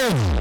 Yeah.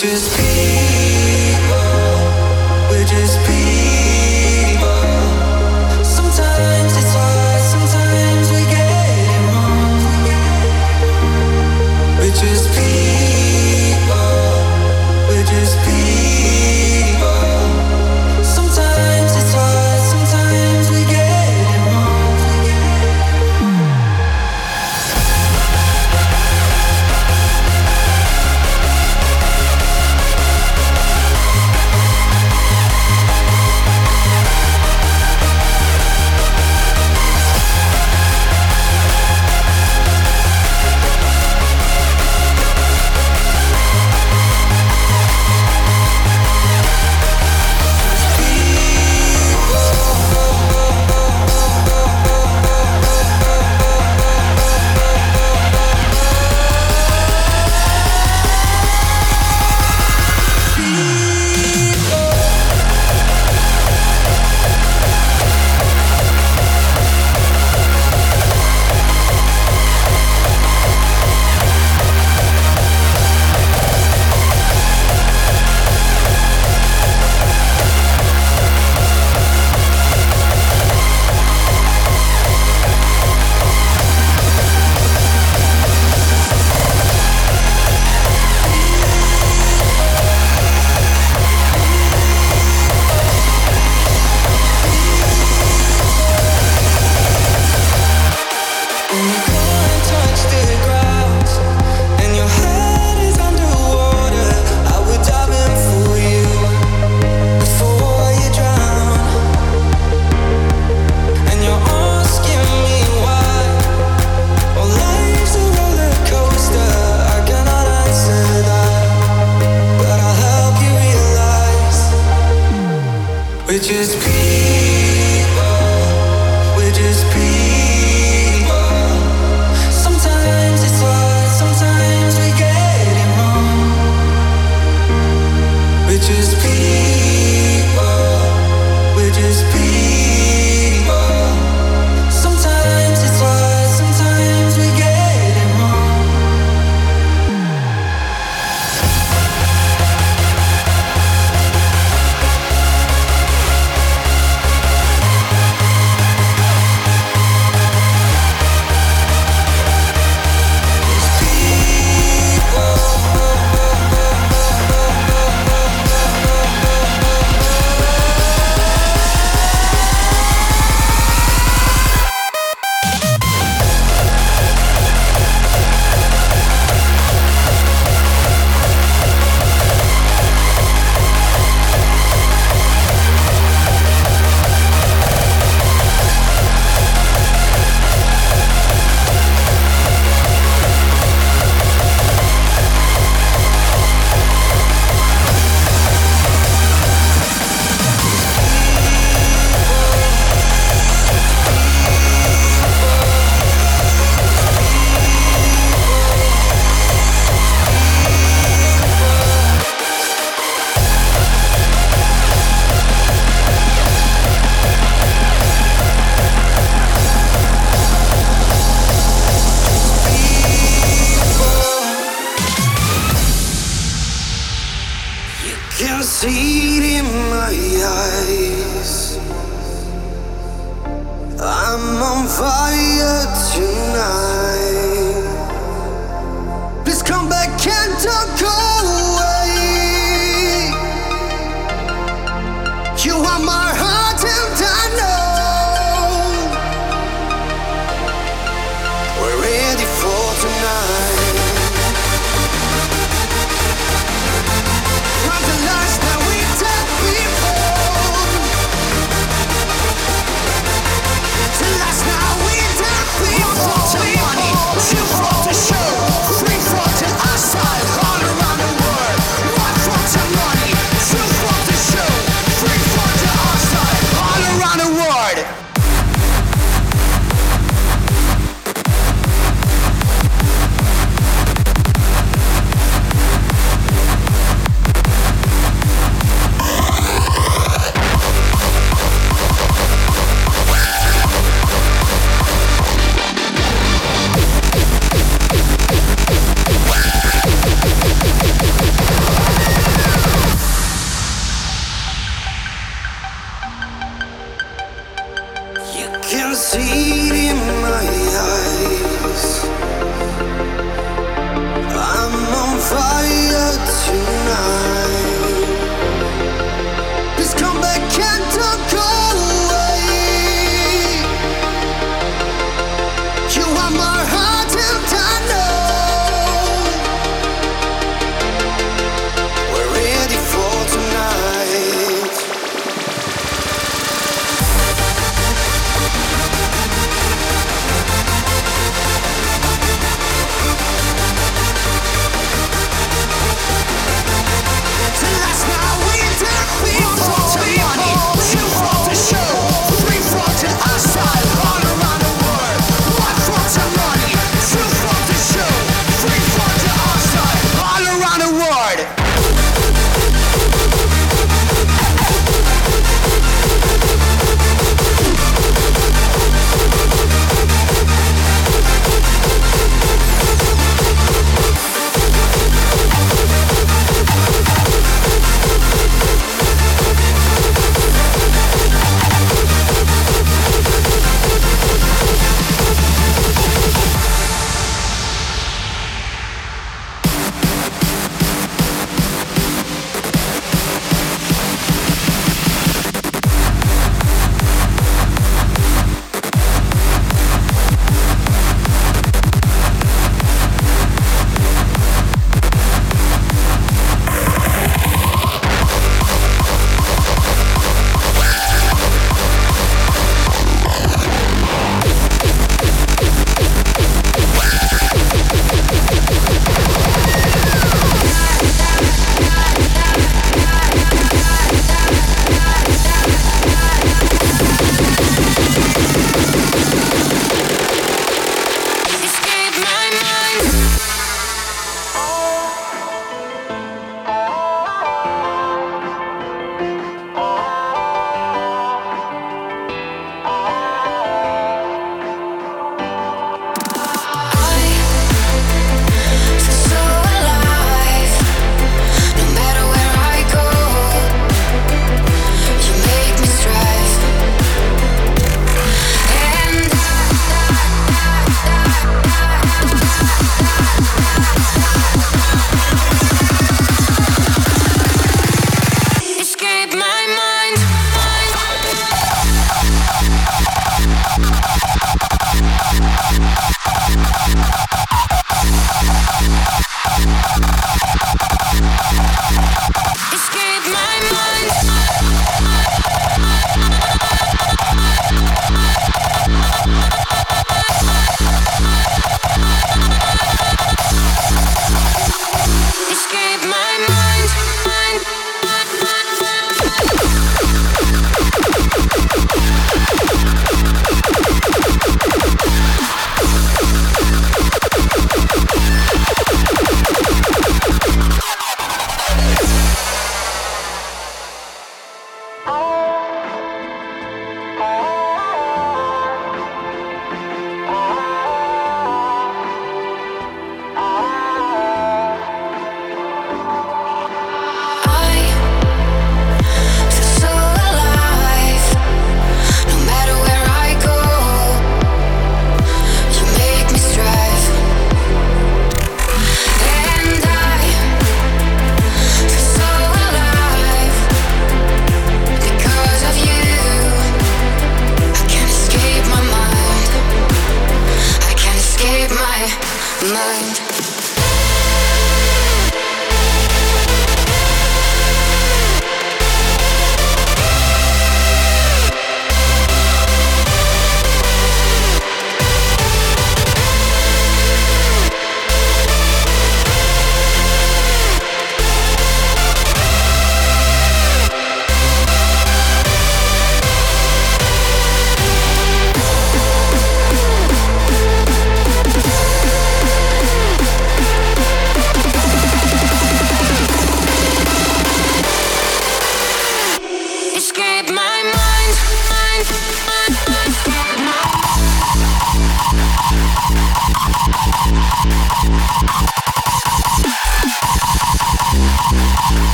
just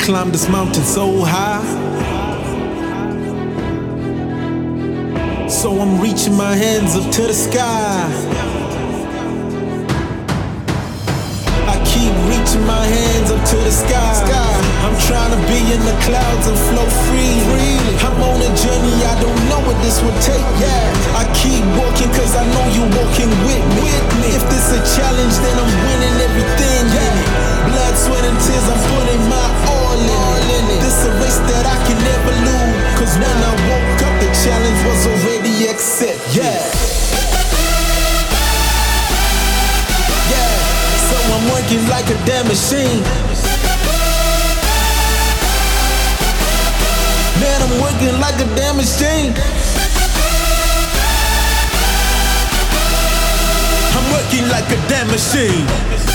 I'm climb this mountain so high. So I'm reaching my hands up to the sky. I keep reaching my hands up to the sky. I'm trying to be in the clouds and flow free. I'm on a journey, I don't know what this will take. Yeah, I keep walking cause I know you're walking with me. If this a challenge, then I'm winning everything. Yeah, blood, sweat, and tears, I'm putting my all in. This a race that I can never lose. Cause when I woke up, the challenge was already accepted. Yeah. Yeah, so I'm working like a damn machine. Man, I'm working like a damn machine. I'm working like a damn machine.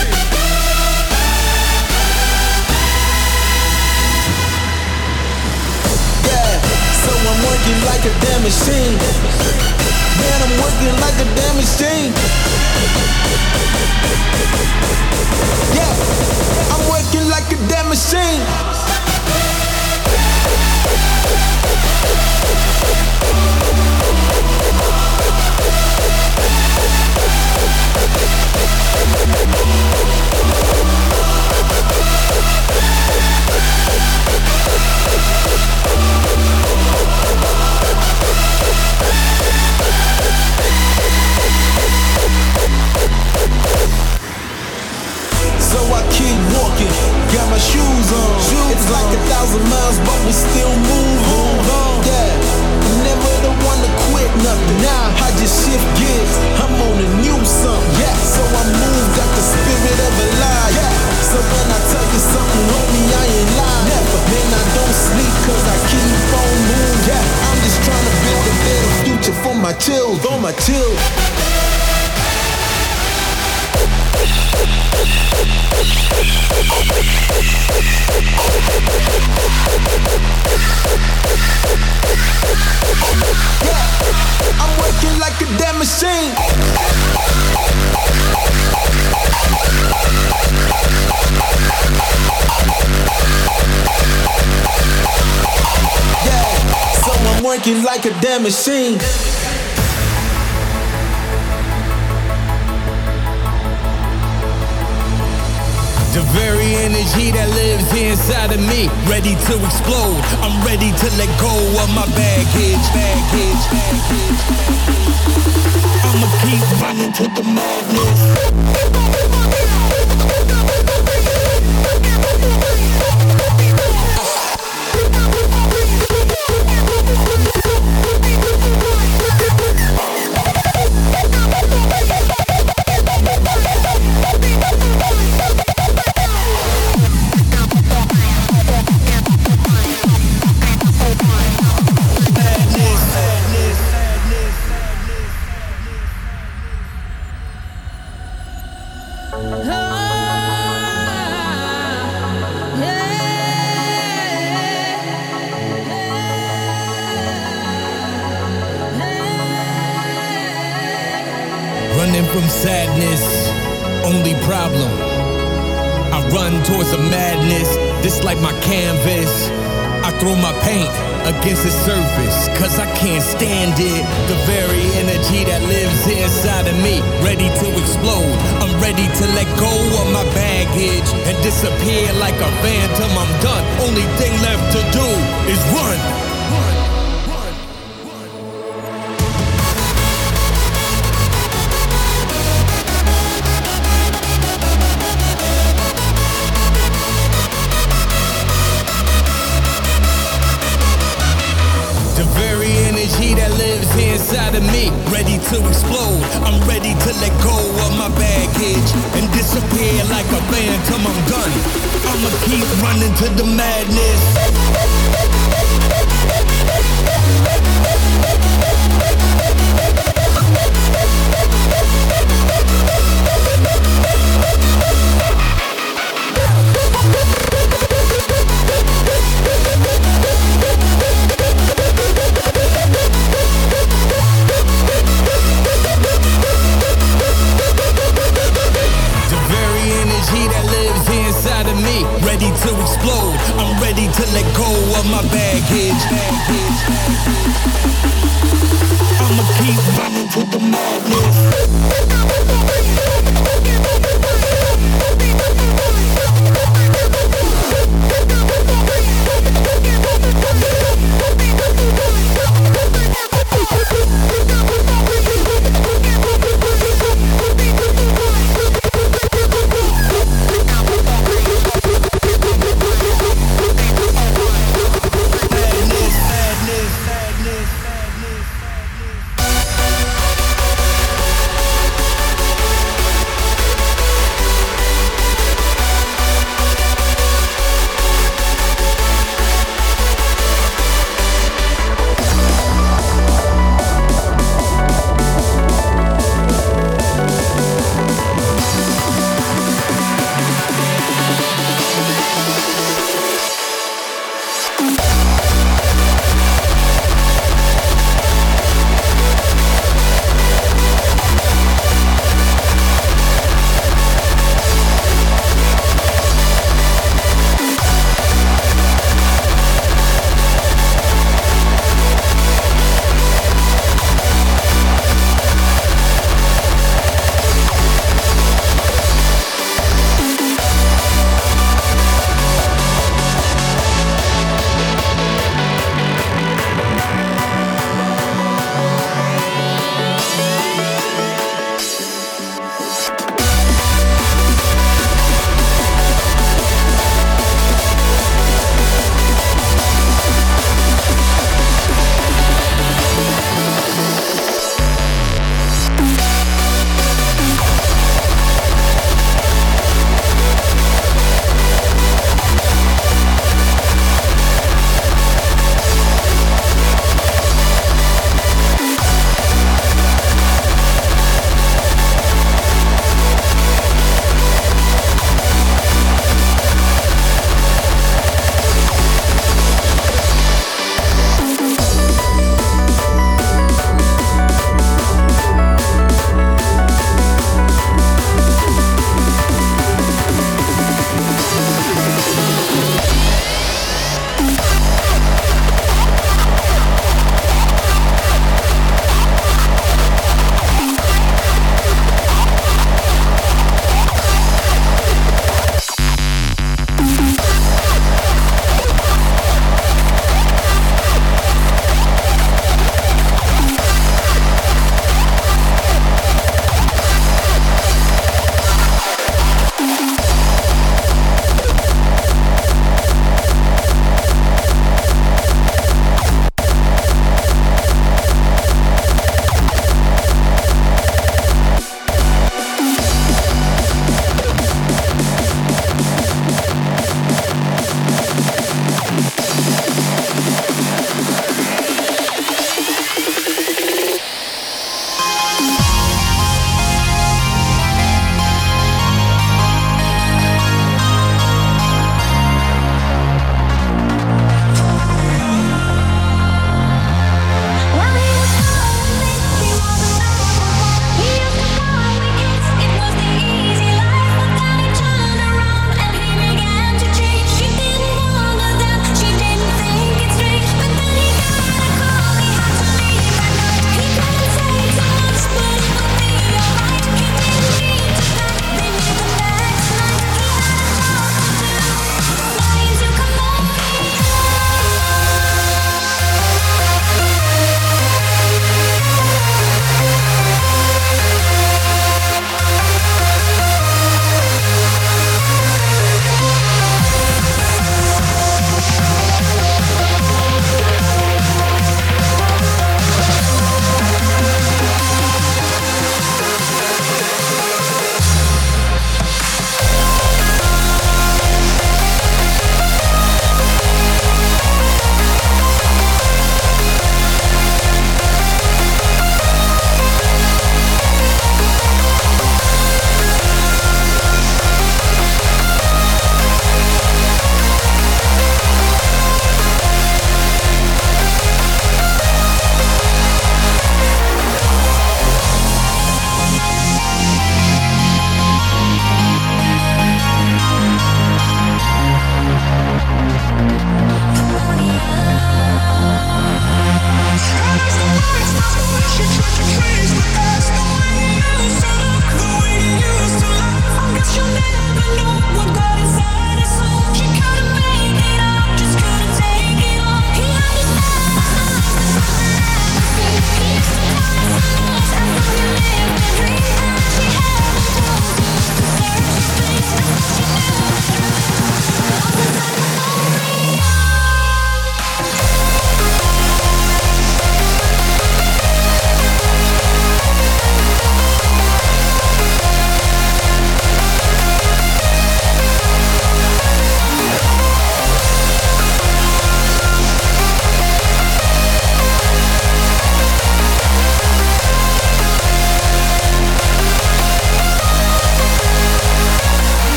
Working like a damn machine. Man, I'm working like a damn machine. Yeah, I'm working like a damn machine. So I keep walking, got my shoes on. it's like a thousand miles, but we still move on. Yeah, never the one to quit nothing. Nah, I just shift gears. I'm on a new something. Yeah, so I move, got the spirit of a lion. Yeah, so when I tell you something, homie, I ain't lying. Never, man, I don't sleep cause I keep on moving. Yeah, I'm just trying to build a better future for my children, for my children. I'm working like a damn machine. Very energy that lives inside of me, ready to explode. I'm ready to let go of my baggage, baggage, baggage. I'ma keep running to the madness. I'm done. Only thing left to do is run. Inside of me, ready to explode. I'm ready to let go of my baggage and disappear like a phantom. I'm done. I'ma keep running to the madness. Ready to let go of my baggage. I'ma keep running to the ahead.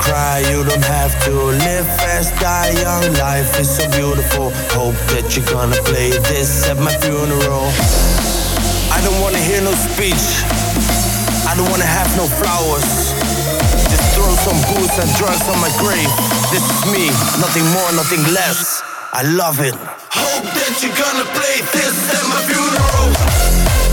Cry, you don't have to live fast, die young. Life is so beautiful. Hope that you're gonna play this at my funeral. I don't wanna hear no speech. I don't wanna have no flowers. Just throw some booze and drugs on my grave. This is me, nothing more, nothing less. I love it. Hope that you're gonna play this at my funeral.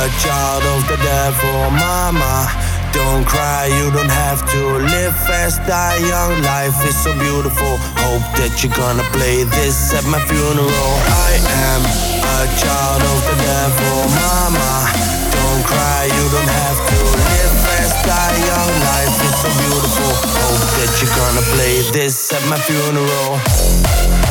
A child of the devil, mama. Don't cry, you don't have to live fast, die young. Life is so beautiful. Hope that you're gonna play this at my funeral. I am a child of the devil, mama. Don't cry, you don't have to live fast, die young. Life is so beautiful. Hope that you're gonna play this at my funeral.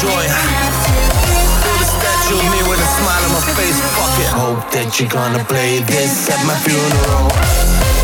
Joy. Statue me with a smile on my face. Fuck it. Hope that you're gonna play this at my funeral.